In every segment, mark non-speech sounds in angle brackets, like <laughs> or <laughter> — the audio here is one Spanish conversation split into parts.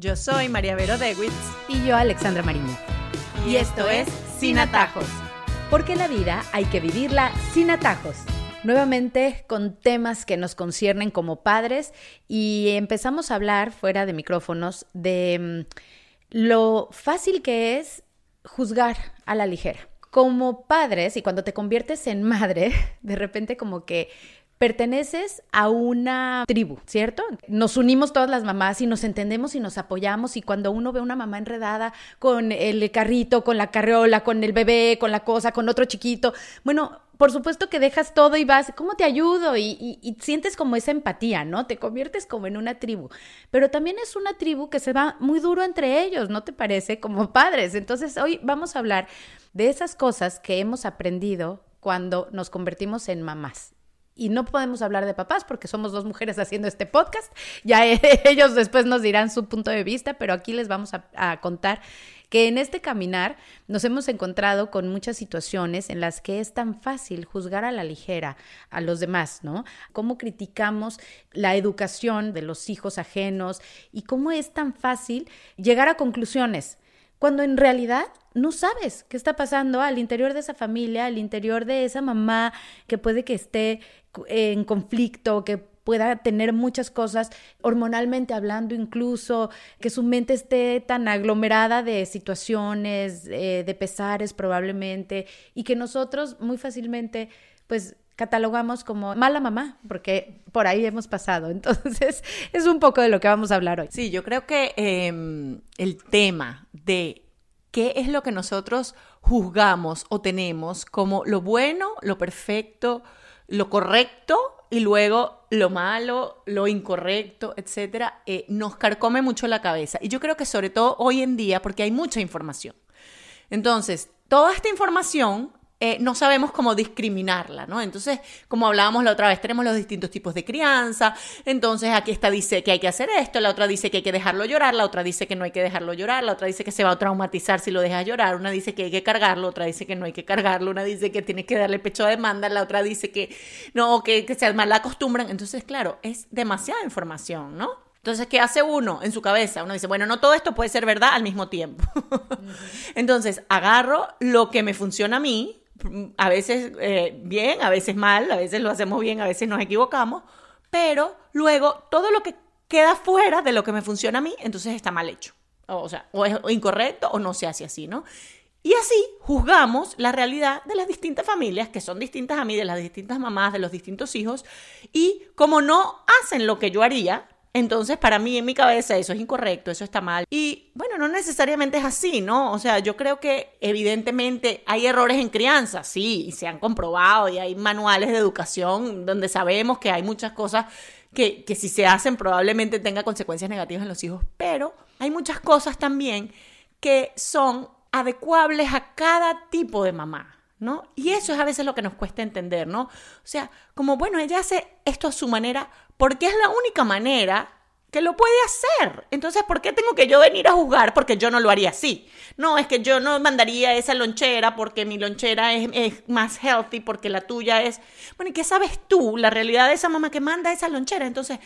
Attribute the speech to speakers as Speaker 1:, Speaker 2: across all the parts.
Speaker 1: Yo soy María Vero Dewitz.
Speaker 2: Y yo, Alexandra Mariño.
Speaker 1: Y esto es Sin Atajos.
Speaker 2: Porque la vida hay que vivirla sin atajos. Nuevamente con temas que nos conciernen como padres y empezamos a hablar fuera de micrófonos de mm, lo fácil que es juzgar a la ligera. Como padres y cuando te conviertes en madre, <laughs> de repente como que perteneces a una tribu, ¿cierto? Nos unimos todas las mamás y nos entendemos y nos apoyamos y cuando uno ve una mamá enredada con el carrito, con la carriola, con el bebé, con la cosa, con otro chiquito, bueno, por supuesto que dejas todo y vas, ¿cómo te ayudo? Y, sientes como esa empatía, ¿no? Te conviertes como en una tribu. Pero también es una tribu que se va muy duro entre ellos, ¿no te parece? Como padres. Entonces, hoy vamos a hablar de esas cosas que hemos aprendido cuando nos convertimos en mamás y no podemos hablar de papás porque somos dos mujeres haciendo este podcast. Ya <laughs> ellos después nos dirán su punto de vista, pero aquí les vamos a, contar que en este caminar nos hemos encontrado con muchas situaciones en las que es tan fácil juzgar a la ligera a los demás, ¿no? Cómo criticamos la educación de los hijos ajenos y cómo es tan fácil llegar a conclusiones cuando en realidad no sabes qué está pasando al interior de esa familia, al interior de esa mamá que puede que esté en conflicto, que pueda tener muchas cosas, hormonalmente hablando incluso, que su mente esté tan aglomerada de situaciones, eh, de pesares probablemente, y que nosotros muy fácilmente, pues catalogamos como mala mamá, porque por ahí hemos pasado. <laughs> Entonces, es un poco de lo que vamos a hablar hoy.
Speaker 1: Sí, yo creo que em, el tema de qué es lo que nosotros juzgamos o tenemos como lo bueno, lo perfecto, lo correcto y luego lo malo, lo incorrecto, etcétera, eh, nos carcome mucho la cabeza. Y yo creo que sobre todo hoy en día, porque hay mucha información. Entonces, toda esta información eh, no sabemos cómo discriminarla, ¿no? Entonces, como hablábamos la otra vez, tenemos los distintos tipos de crianza, entonces aquí esta dice que hay que hacer esto, la otra dice que hay que dejarlo llorar, la otra dice que no hay que dejarlo llorar, la otra dice que se va a traumatizar si lo dejas llorar, una dice que hay que cargarlo, otra dice que no hay que cargarlo, una dice que tienes que darle pecho a demanda, la otra dice que no, que, que se mal acostumbran, entonces, claro, es demasiada información, ¿no? Entonces, ¿qué hace uno en su cabeza? Uno dice, bueno, no todo esto puede ser verdad al mismo tiempo. <laughs> Entonces, agarro lo que me funciona a mí, a veces eh, bien, a veces mal, a veces lo hacemos bien, a veces nos equivocamos, pero luego todo lo que queda fuera de lo que me funciona a mí, entonces está mal hecho. O sea, o es incorrecto o no se hace así, ¿no? Y así juzgamos la realidad de las distintas familias, que son distintas a mí, de las distintas mamás, de los distintos hijos, y como no hacen lo que yo haría, entonces, para mí, en mi cabeza, eso es incorrecto, eso está mal. Y bueno, no necesariamente es así, ¿no? O sea, yo creo que evidentemente hay errores en crianza, sí, y se han comprobado, y hay manuales de educación donde sabemos que hay muchas cosas que, que si se hacen probablemente tenga consecuencias negativas en los hijos, pero hay muchas cosas también que son adecuables a cada tipo de mamá. ¿No? Y eso es a veces lo que nos cuesta entender, ¿no? O sea, como, bueno, ella hace esto a su manera, porque es la única manera que lo puede hacer. Entonces, ¿por qué tengo que yo venir a juzgar? Porque yo no lo haría así. No, es que yo no mandaría esa lonchera porque mi lonchera es, más healthy, porque la tuya es... Bueno, ¿y qué sabes tú? La realidad de esa mamá que manda esa lonchera. Entonces,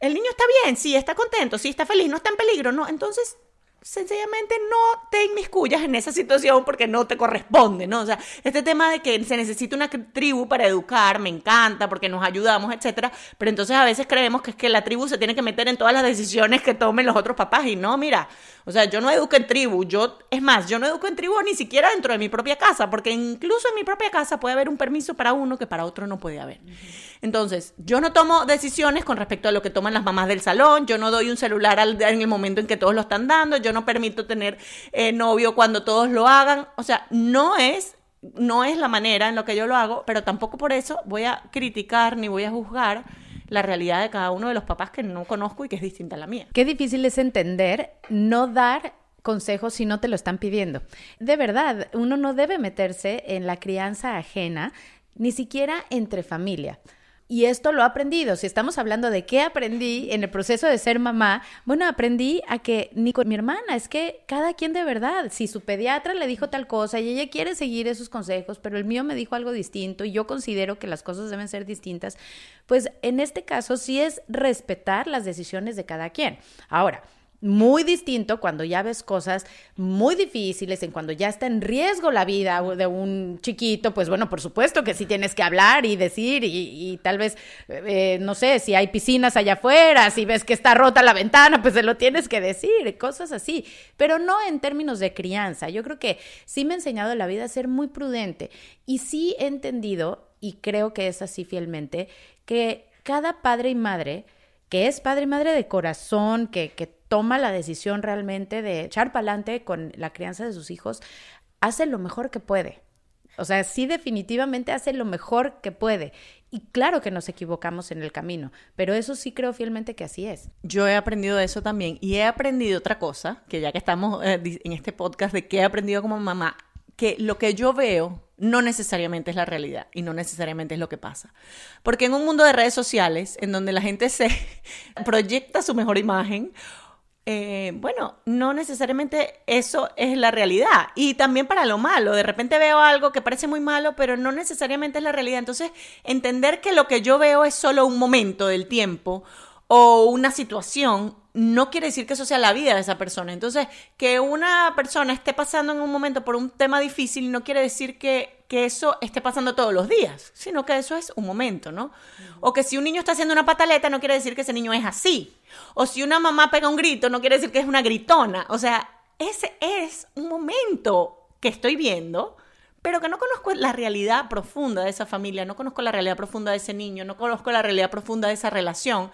Speaker 1: el niño está bien, sí, está contento, sí, está feliz, no está en peligro, ¿no? Entonces, sencillamente no te inmiscuyas en esa situación porque no te corresponde, ¿no? O sea, este tema de que se necesita una tribu para educar, me encanta porque nos ayudamos, etcétera, pero entonces a veces creemos que es que la tribu se tiene que meter en todas las decisiones que tomen los otros papás y no, mira, o sea, yo no educo en tribu, yo, es más, yo no educo en tribu ni siquiera dentro de mi propia casa, porque incluso en mi propia casa puede haber un permiso para uno que para otro no puede haber. Entonces, yo no tomo decisiones con respecto a lo que toman las mamás del salón, yo no doy un celular en el momento en que todos lo están dando, yo no permito tener eh, novio cuando todos lo hagan. O sea, no es, no es la manera en lo que yo lo hago, pero tampoco por eso voy a criticar ni voy a juzgar la realidad de cada uno de los papás que no conozco y que es distinta a la mía.
Speaker 2: Qué difícil es entender no dar consejos si no te lo están pidiendo. De verdad, uno no debe meterse en la crianza ajena, ni siquiera entre familia. Y esto lo he aprendido. Si estamos hablando de qué aprendí en el proceso de ser mamá, bueno, aprendí a que ni con mi hermana, es que cada quien de verdad, si su pediatra le dijo tal cosa y ella quiere seguir esos consejos, pero el mío me dijo algo distinto y yo considero que las cosas deben ser distintas, pues en este caso sí es respetar las decisiones de cada quien. Ahora, muy distinto cuando ya ves cosas muy difíciles, en cuando ya está en riesgo la vida de un chiquito, pues bueno, por supuesto que sí tienes que hablar y decir y, tal vez, eh, no sé, si hay piscinas allá afuera, si ves que está rota la ventana, pues se lo tienes que decir, cosas así, pero no en términos de crianza. Yo creo que sí me ha enseñado la vida a ser muy prudente y sí he entendido, y creo que es así fielmente, que cada padre y madre que es padre y madre de corazón, que, que toma la decisión realmente de echar para adelante con la crianza de sus hijos, hace lo mejor que puede. O sea, sí definitivamente hace lo mejor que puede. Y claro que nos equivocamos en el camino, pero eso sí creo fielmente que así es.
Speaker 1: Yo he aprendido eso también y he aprendido otra cosa, que ya que estamos eh, en este podcast de qué he aprendido como mamá, que lo que yo veo no necesariamente es la realidad y no necesariamente es lo que pasa. Porque en un mundo de redes sociales, en donde la gente se <laughs> proyecta su mejor imagen, eh, bueno, no necesariamente eso es la realidad. Y también para lo malo, de repente veo algo que parece muy malo, pero no necesariamente es la realidad. Entonces, entender que lo que yo veo es solo un momento del tiempo o una situación no quiere decir que eso sea la vida de esa persona. Entonces, que una persona esté pasando en un momento por un tema difícil no quiere decir que, que eso esté pasando todos los días, sino que eso es un momento, ¿no? O que si un niño está haciendo una pataleta no quiere decir que ese niño es así. O si una mamá pega un grito no quiere decir que es una gritona. O sea, ese es un momento que estoy viendo pero que no conozco la realidad profunda de esa familia, no conozco la realidad profunda de ese niño, no conozco la realidad profunda de esa relación.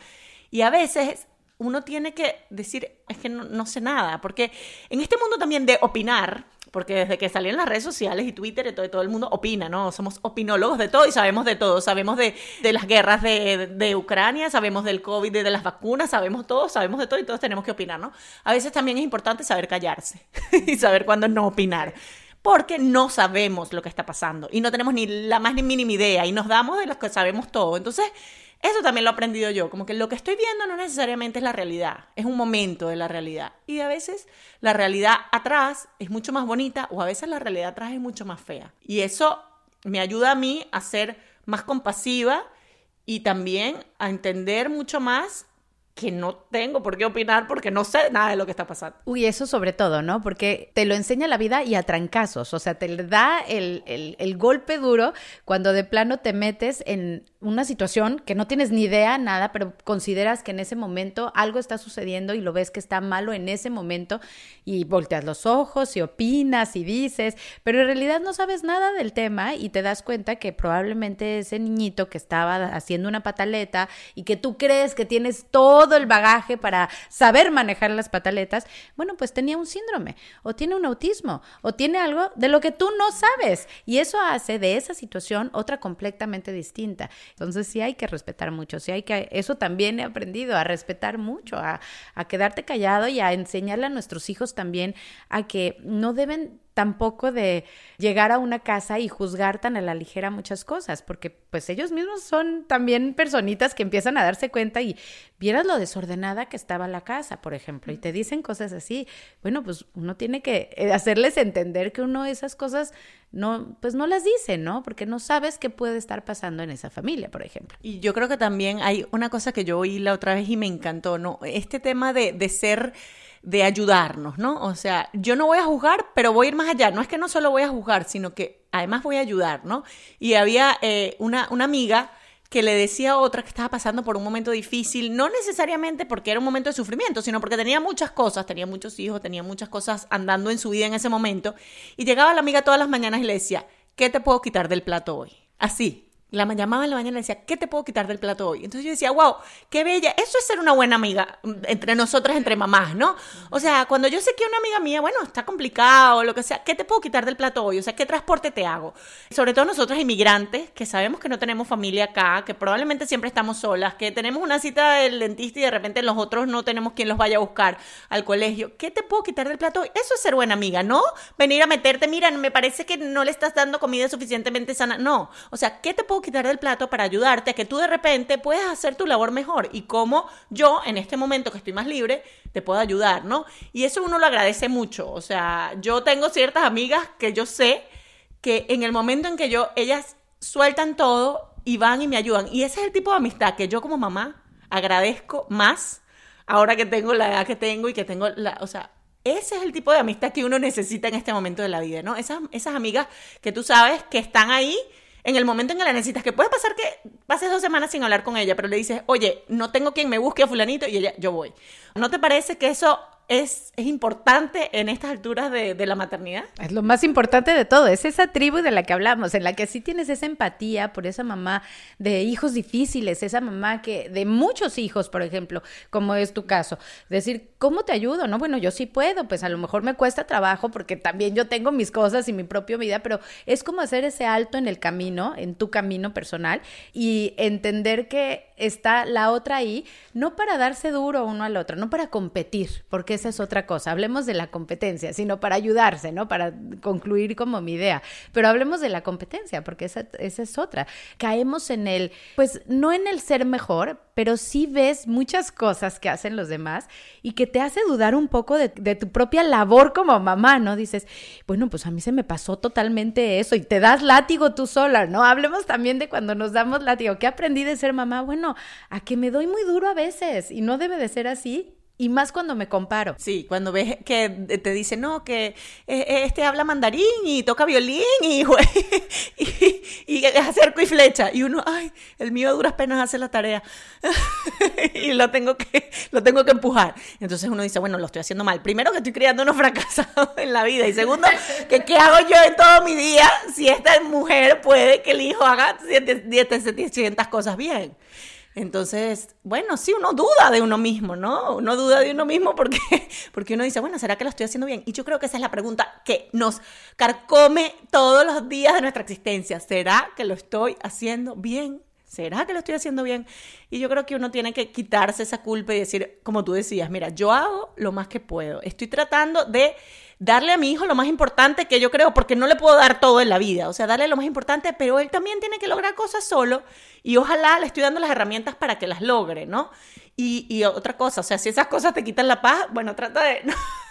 Speaker 1: Y a veces uno tiene que decir, es que no, sé nada, porque en este mundo también de opinar, porque desde que salieron las redes sociales y Twitter y todo, el mundo opina, ¿no? Somos opinólogos de todo y sabemos de todo. Sabemos de, las guerras de, Ucrania, sabemos del COVID, de, de, las vacunas, sabemos todo, sabemos de todo y todos tenemos que opinar, ¿no? A veces también es importante saber callarse <laughs> y saber cuándo no opinar. Porque no sabemos lo que está pasando y no tenemos ni la más ni mínima idea y nos damos de los que sabemos todo. Entonces, eso también lo he aprendido yo, como que lo que estoy viendo no necesariamente es la realidad, es un momento de la realidad. Y a veces la realidad atrás es mucho más bonita o a veces la realidad atrás es mucho más fea. Y eso me ayuda a mí a ser más compasiva y también a entender mucho más que no tengo por qué opinar porque no sé nada de lo que está pasando.
Speaker 2: Uy, eso sobre todo, ¿no? Porque te lo enseña la vida y a trancazos, o sea, te da el, el golpe duro cuando de plano te metes en una situación que no tienes ni idea, nada, pero consideras que en ese momento algo está sucediendo y lo ves que está malo en ese momento y volteas los ojos y opinas y dices, pero en realidad no sabes nada del tema y te das cuenta que probablemente ese niñito que estaba haciendo una pataleta y que tú crees que tienes todo el bagaje para saber manejar las pataletas, bueno, pues tenía un síndrome o tiene un autismo o tiene algo de lo que tú no sabes y eso hace de esa situación otra completamente distinta. Entonces sí hay que respetar mucho, sí hay que, eso también he aprendido, a respetar mucho, a, a quedarte callado y a enseñarle a nuestros hijos también a que no deben tampoco de llegar a una casa y juzgar tan a la ligera muchas cosas, porque pues ellos mismos son también personitas que empiezan a darse cuenta y vieras lo desordenada que estaba la casa, por ejemplo, y te dicen cosas así. Bueno, pues uno tiene que eh, hacerles entender que uno esas cosas no, pues no las dice, ¿no? Porque no sabes qué puede estar pasando en esa familia, por ejemplo.
Speaker 1: Y yo creo que también hay una cosa que yo oí la otra vez y me encantó, ¿no? Este tema de, de ser de ayudarnos, ¿no? O sea, yo no voy a juzgar, pero voy a ir más allá. No es que no solo voy a juzgar, sino que además voy a ayudar, ¿no? Y había eh, una, una amiga que le decía a otra que estaba pasando por un momento difícil, no necesariamente porque era un momento de sufrimiento, sino porque tenía muchas cosas, tenía muchos hijos, tenía muchas cosas andando en su vida en ese momento, y llegaba la amiga todas las mañanas y le decía, ¿qué te puedo quitar del plato hoy? Así, la llamaba en la mañana y decía, ¿qué te puedo quitar del plato hoy? Entonces yo decía, wow, qué bella. Eso es ser una buena amiga mm, entre nosotras, entre mamás, ¿no? O sea, cuando yo sé que una amiga mía, bueno, está complicado lo que sea, ¿qué te puedo quitar del plato hoy? O sea, ¿qué transporte te hago? Sobre todo nosotras inmigrantes, que sabemos que no tenemos familia acá, que probablemente siempre estamos solas, que tenemos una cita del dentista y de repente los otros no tenemos quien los vaya a buscar al colegio. ¿Qué te puedo quitar del plato hoy? Eso es ser buena amiga, ¿no? Venir a meterte, mira, me parece que no le estás dando comida suficientemente sana. No. O sea, ¿qué te quitar del plato para ayudarte a que tú de repente puedas hacer tu labor mejor y cómo yo en este momento que estoy más libre te puedo ayudar, ¿no? Y eso uno lo agradece mucho, o sea, yo tengo ciertas amigas que yo sé que en el momento en que yo, ellas sueltan todo y van y me ayudan. Y ese es el tipo de amistad que yo como mamá agradezco más ahora que tengo la edad que tengo y que tengo la, o sea, ese es el tipo de amistad que uno necesita en este momento de la vida, ¿no? Esas, esas amigas que tú sabes que están ahí en el momento en que la necesitas, que puede pasar que pases dos semanas sin hablar con ella, pero le dices, oye, no tengo quien me busque a fulanito y ella, yo voy. ¿No te parece que eso es, es importante en estas alturas de, de, la maternidad.
Speaker 2: Es lo más importante de todo, es esa tribu de la que hablamos, en la que sí tienes esa empatía por esa mamá de hijos difíciles, esa mamá que de muchos hijos, por ejemplo, como es tu caso. Decir, ¿cómo te ayudo? No, bueno, yo sí puedo, pues a lo mejor me cuesta trabajo porque también yo tengo mis cosas y mi propia vida, pero es como hacer ese alto en el camino, en tu camino personal y entender que está la otra ahí, no para darse duro uno al otro, no para competir, porque esa es otra cosa. Hablemos de la competencia, sino para ayudarse, ¿no? Para concluir como mi idea. Pero hablemos de la competencia, porque esa, esa es otra. Caemos en el, pues no en el ser mejor, pero sí ves muchas cosas que hacen los demás y que te hace dudar un poco de, de, tu propia labor como mamá, ¿no? Dices, bueno, pues a mí se me pasó totalmente eso y te das látigo tú sola, ¿no? Hablemos también de cuando nos damos látigo. ¿Qué aprendí de ser mamá? Bueno, a que me doy muy duro a veces y no debe de ser así y más cuando me comparo.
Speaker 1: Sí, cuando ves que te dicen, no, que este habla mandarín y toca violín y, y, y, hace arco y flecha. Y uno, ay, el mío a duras penas hace la tarea. y lo tengo, que, lo tengo que empujar. Entonces uno dice, bueno, lo estoy haciendo mal. Primero que estoy criando unos fracasados en la vida. Y segundo, que qué hago yo en todo mi día si esta mujer puede que el hijo haga 700 cosas bien. Entonces, bueno, sí, uno duda de uno mismo, ¿no? Uno duda de uno mismo porque, <laughs> porque uno dice, bueno, ¿será que lo estoy haciendo bien? Y yo creo que esa es la pregunta que nos carcome todos los días de nuestra existencia. ¿Será que lo estoy haciendo bien? ¿Será que lo estoy haciendo bien? Y yo creo que uno tiene que quitarse esa culpa y decir, como tú decías, mira, yo hago lo más que puedo. Estoy tratando de darle a mi hijo lo más importante que yo creo, porque no le puedo dar todo en la vida, o sea, darle lo más importante, pero él también tiene que lograr cosas solo y ojalá le estoy dando las herramientas para que las logre, ¿no? Y, y otra cosa, o sea, si esas cosas te quitan la paz, bueno, trata de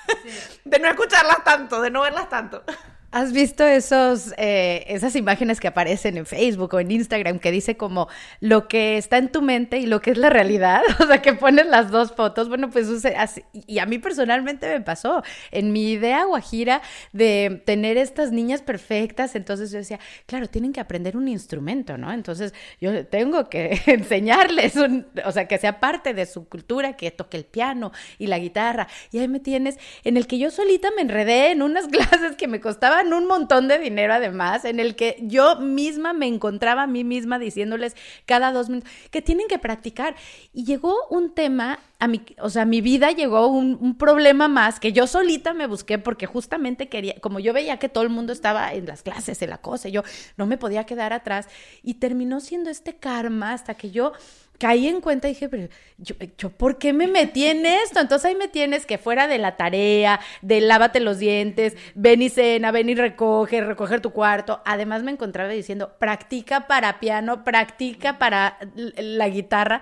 Speaker 1: <laughs> de no escucharlas tanto, de no verlas tanto.
Speaker 2: ¿Has visto esos, eh, esas imágenes que aparecen en Facebook o en Instagram que dice como lo que está en tu mente y lo que es la realidad? <laughs> O sea, que pones las dos fotos. Bueno, pues así, y a mí personalmente me pasó. En mi idea guajira de tener estas niñas perfectas, entonces yo decía, claro, tienen que aprender un instrumento, ¿no? Entonces yo tengo que <laughs> enseñarles, un, o sea, que sea parte de su cultura, que toque el piano y la guitarra. Y ahí me tienes en el que yo solita me enredé en unas <laughs> clases que me un montón de dinero además, en el que yo misma me encontraba a mí misma diciéndoles cada dos minutos que tienen que practicar. Y llegó un tema a mi, o sea, a mi vida llegó un, un, problema más que yo solita me busqué porque justamente quería, como yo veía que todo el mundo estaba en las clases, en la cosa, yo no me podía quedar atrás y terminó siendo este karma hasta que yo caí en cuenta y dije, pero yo, yo, ¿por qué me metí en esto? Entonces ahí me tienes que fuera de la tarea, de lávate los dientes, ven y cena, ven y recoge, recoger tu cuarto. Además me encontraba diciendo, practica para piano, practica para la guitarra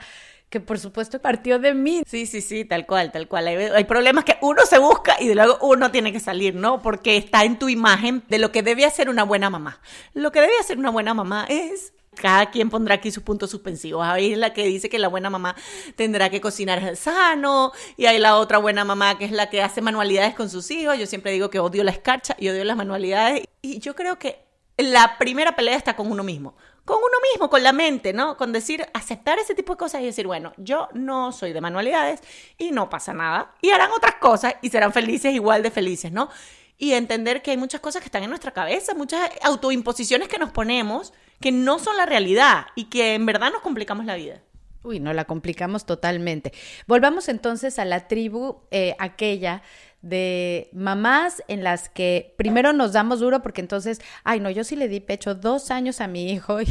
Speaker 2: que por supuesto partió de mí.
Speaker 1: Sí, sí, sí, tal cual, tal cual. Hay, hay, problemas que uno se busca y luego uno tiene que salir, ¿no? Porque está en tu imagen de lo que debe hacer una buena mamá. Lo que debe hacer una buena mamá es cada quien pondrá aquí sus puntos suspensivos. Hay la que dice que la buena mamá tendrá que cocinar sano y hay la otra buena mamá que es la que hace manualidades con sus hijos. Yo siempre digo que odio la escarcha y odio las manualidades. Y yo creo que la primera pelea está con uno mismo. Con uno mismo, con la mente, ¿no? Con decir, aceptar ese tipo de cosas y decir, bueno, yo no soy de manualidades y no pasa nada. Y harán otras cosas y serán felices igual de felices, ¿no? Y entender que hay muchas cosas que están en nuestra cabeza, muchas autoimposiciones que nos ponemos que no son la realidad y que en verdad nos complicamos la vida.
Speaker 2: Uy, no la complicamos totalmente. Volvamos entonces a la tribu eh, aquella de mamás en las que primero nos damos duro porque entonces, ay, no, yo sí le di pecho dos años a mi hijo <laughs> y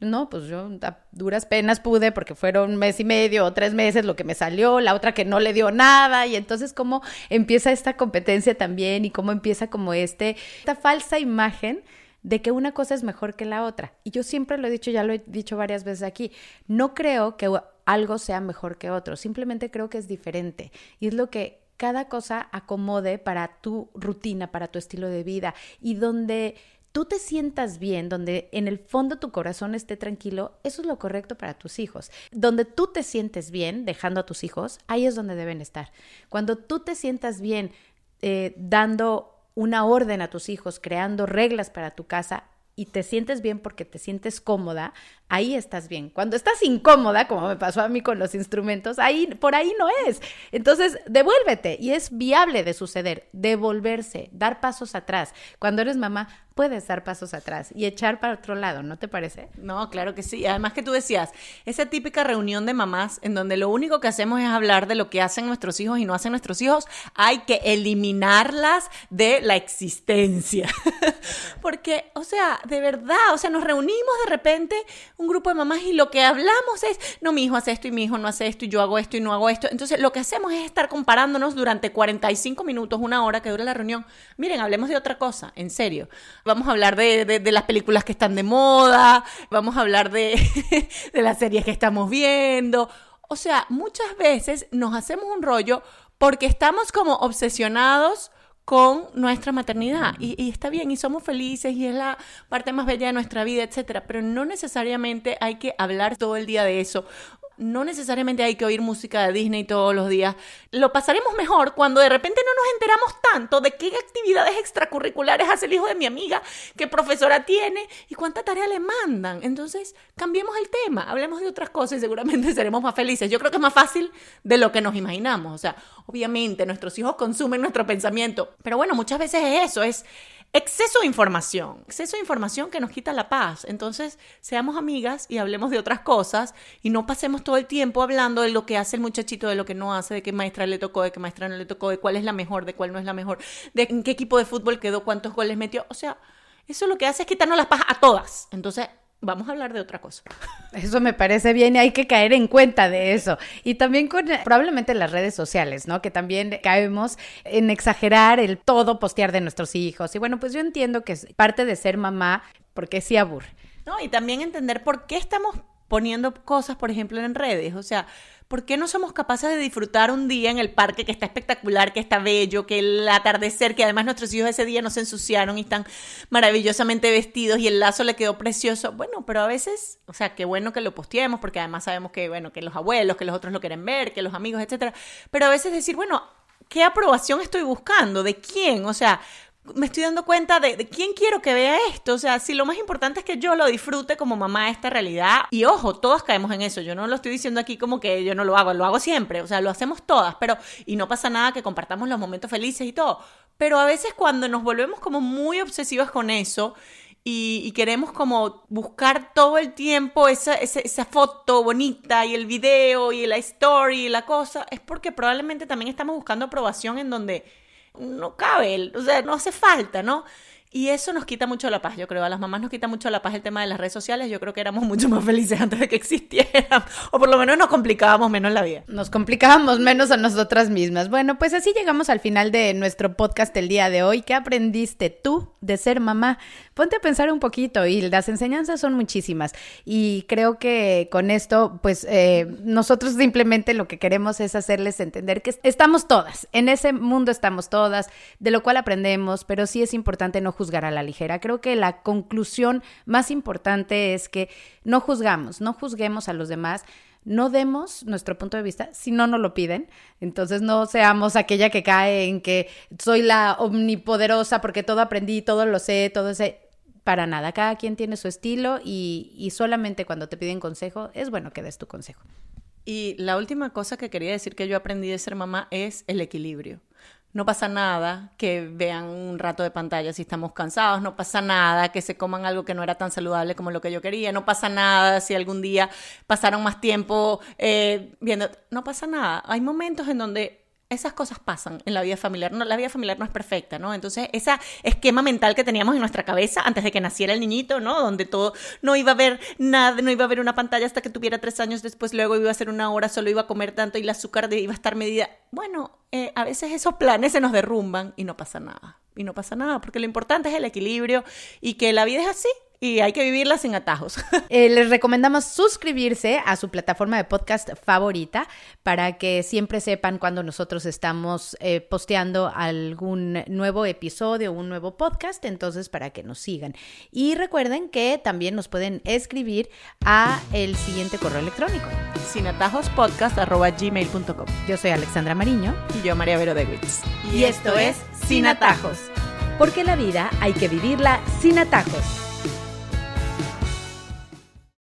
Speaker 2: no, pues yo duras penas pude porque fueron un mes y medio o tres meses lo que me salió, la otra que no le dio nada y entonces cómo empieza esta competencia también y cómo empieza como este, esta falsa imagen de que una cosa es mejor que la otra. Y yo siempre lo he dicho, ya lo he dicho varias veces aquí, no creo que algo sea mejor que otro, simplemente creo que es diferente. Y es lo que cada cosa acomode para tu rutina, para tu estilo de vida y donde tú te sientas bien, donde en el fondo tu corazón esté tranquilo, eso es lo correcto para tus hijos. Donde tú te sientes bien dejando a tus hijos, ahí es donde deben estar. Cuando tú te sientas bien eh, dando una orden a tus hijos, creando reglas para tu casa, y te sientes bien porque te sientes cómoda, ahí estás bien. Cuando estás incómoda, como me pasó a mí con los instrumentos, ahí por ahí no es. Entonces, devuélvete y es viable de suceder, devolverse, dar pasos atrás. Cuando eres mamá, puedes dar pasos atrás y echar para otro lado, ¿no te parece?
Speaker 1: No, claro que sí. Además que tú decías, esa típica reunión de mamás en donde lo único que hacemos es hablar de lo que hacen nuestros hijos y no hacen nuestros hijos, hay que eliminarlas de la existencia. <laughs> Porque, o sea, de verdad, o sea, nos reunimos de repente un grupo de mamás y lo que hablamos es, no, mi hijo hace esto y mi hijo no hace esto y yo hago esto y no hago esto. Entonces, lo que hacemos es estar comparándonos durante 45 minutos, una hora que dura la reunión. Miren, hablemos de otra cosa, en serio vamos a hablar de, las películas que están de moda, vamos a hablar de, <laughs> de las series que estamos viendo. O sea, muchas veces nos hacemos un rollo porque estamos como obsesionados con nuestra maternidad y, y, está bien y somos felices y es la parte más bella de nuestra vida, etcétera, pero no necesariamente hay que hablar todo el día de eso no necesariamente hay que oír música de Disney todos los días. Lo pasaremos mejor cuando de repente no nos enteramos tanto de qué actividades extracurriculares hace el hijo de mi amiga, qué profesora tiene y cuánta tarea le mandan. Entonces, cambiemos el tema, hablemos de otras cosas y seguramente <laughs> seremos más felices. Yo creo que es más fácil de lo que nos imaginamos. O sea, obviamente nuestros hijos consumen nuestro pensamiento, pero bueno, muchas veces es eso, es exceso de información, exceso de información que nos quita la paz. Entonces, seamos amigas y hablemos de otras cosas y no pasemos todo el tiempo hablando de lo que hace el muchachito, de lo que no hace, de qué maestra le tocó, de qué maestra no le tocó, de cuál es la mejor, de cuál no es la mejor, de en qué equipo de fútbol quedó, cuántos goles metió. O sea, eso lo que hace es quitarnos la paz a todas. Entonces, vamos a hablar de otra cosa.
Speaker 2: Eso me parece bien y hay que caer en cuenta de eso. Y también con probablemente las redes sociales, ¿no? Que también caemos en exagerar el todo postear de nuestros hijos. Y bueno, pues yo entiendo que es parte de ser mamá porque sí aburre.
Speaker 1: No, y también entender por qué estamos poniendo cosas, por ejemplo, en redes. O sea, ¿por qué no somos capaces de disfrutar un día en el parque que está espectacular, que está bello, que el atardecer, que además nuestros hijos ese día no se ensuciaron y están maravillosamente vestidos y el lazo le quedó precioso? Bueno, pero a veces, o sea, qué bueno que lo posteemos porque además sabemos que, bueno, que los abuelos, que los otros lo quieren ver, que los amigos, etcétera. Pero a veces decir, bueno, ¿qué aprobación estoy buscando? ¿De quién? O sea, me estoy dando cuenta de, quién quiero que vea esto. O sea, si lo más importante es que yo lo disfrute como mamá esta realidad. Y ojo, todos caemos en eso. Yo no lo estoy diciendo aquí como que yo no lo hago, lo hago siempre. O sea, lo hacemos todas, pero y no pasa nada que compartamos los momentos felices y todo. Pero a veces cuando nos volvemos como muy obsesivas con eso y, queremos como buscar todo el tiempo esa, esa, esa, foto bonita y el video y la story y la cosa, es porque probablemente también estamos buscando aprobación en donde no cabe, o sea, no hace falta, ¿no? Y eso nos quita mucho la paz, yo creo. A las mamás nos quita mucho la paz el tema de las redes sociales. Yo creo que éramos <laughs> mucho más felices antes de que existieran. O por lo menos nos complicábamos menos la vida.
Speaker 2: Nos complicábamos menos a nosotras mismas. Bueno, pues así llegamos al final de nuestro podcast el día de hoy. ¿Qué aprendiste tú de ser mamá? Ponte a pensar un poquito y las enseñanzas son muchísimas. Y creo que con esto, pues eh, nosotros simplemente lo que queremos es hacerles entender que estamos todas. En ese mundo estamos todas, de lo cual aprendemos, pero sí es importante no juzgar a la ligera. Creo que la conclusión más importante es que no juzgamos, no juzguemos a los demás, no demos nuestro punto de vista si no nos lo piden. Entonces no seamos aquella que cae en que soy la omnipoderosa porque todo aprendí, todo lo sé, todo sé. Para nada, cada quien tiene su estilo y, y solamente cuando te piden consejo es bueno que des tu consejo.
Speaker 1: Y la última cosa que quería decir que yo aprendí de ser mamá es el equilibrio. No pasa nada que vean un rato de pantalla si estamos cansados, no pasa nada que se coman algo que no era tan saludable como lo que yo quería, no pasa nada si algún día pasaron más tiempo eh, viendo, no pasa nada. Hay momentos en donde esas cosas pasan en la vida familiar. No, la vida familiar no es perfecta, ¿no? Entonces, ese esquema mental que teníamos en nuestra cabeza antes de que naciera el niñito, ¿no? Donde todo no iba a haber nada, no iba a haber una pantalla hasta que tuviera tres años, después luego iba a ser una hora, solo iba a comer tanto y el azúcar iba a estar medida. Bueno, eh, a veces esos planes se nos derrumban y no pasa nada. Y no pasa nada, porque lo importante es el equilibrio y que la vida es así y hay que vivirla sin atajos. <laughs>
Speaker 2: Eh, les recomendamos suscribirse a su plataforma de podcast favorita para que siempre sepan cuando nosotros estamos eh, posteando algún nuevo episodio o un nuevo podcast, entonces para que nos sigan. Y recuerden que también nos pueden escribir a el siguiente correo electrónico.
Speaker 1: sinatajospodcast.gmail.com
Speaker 2: Yo soy Alexandra Mariño.
Speaker 1: Y yo María Vero Dewitz.
Speaker 2: Y esto es Sin Atajos. Porque la vida hay que vivirla sin atajos.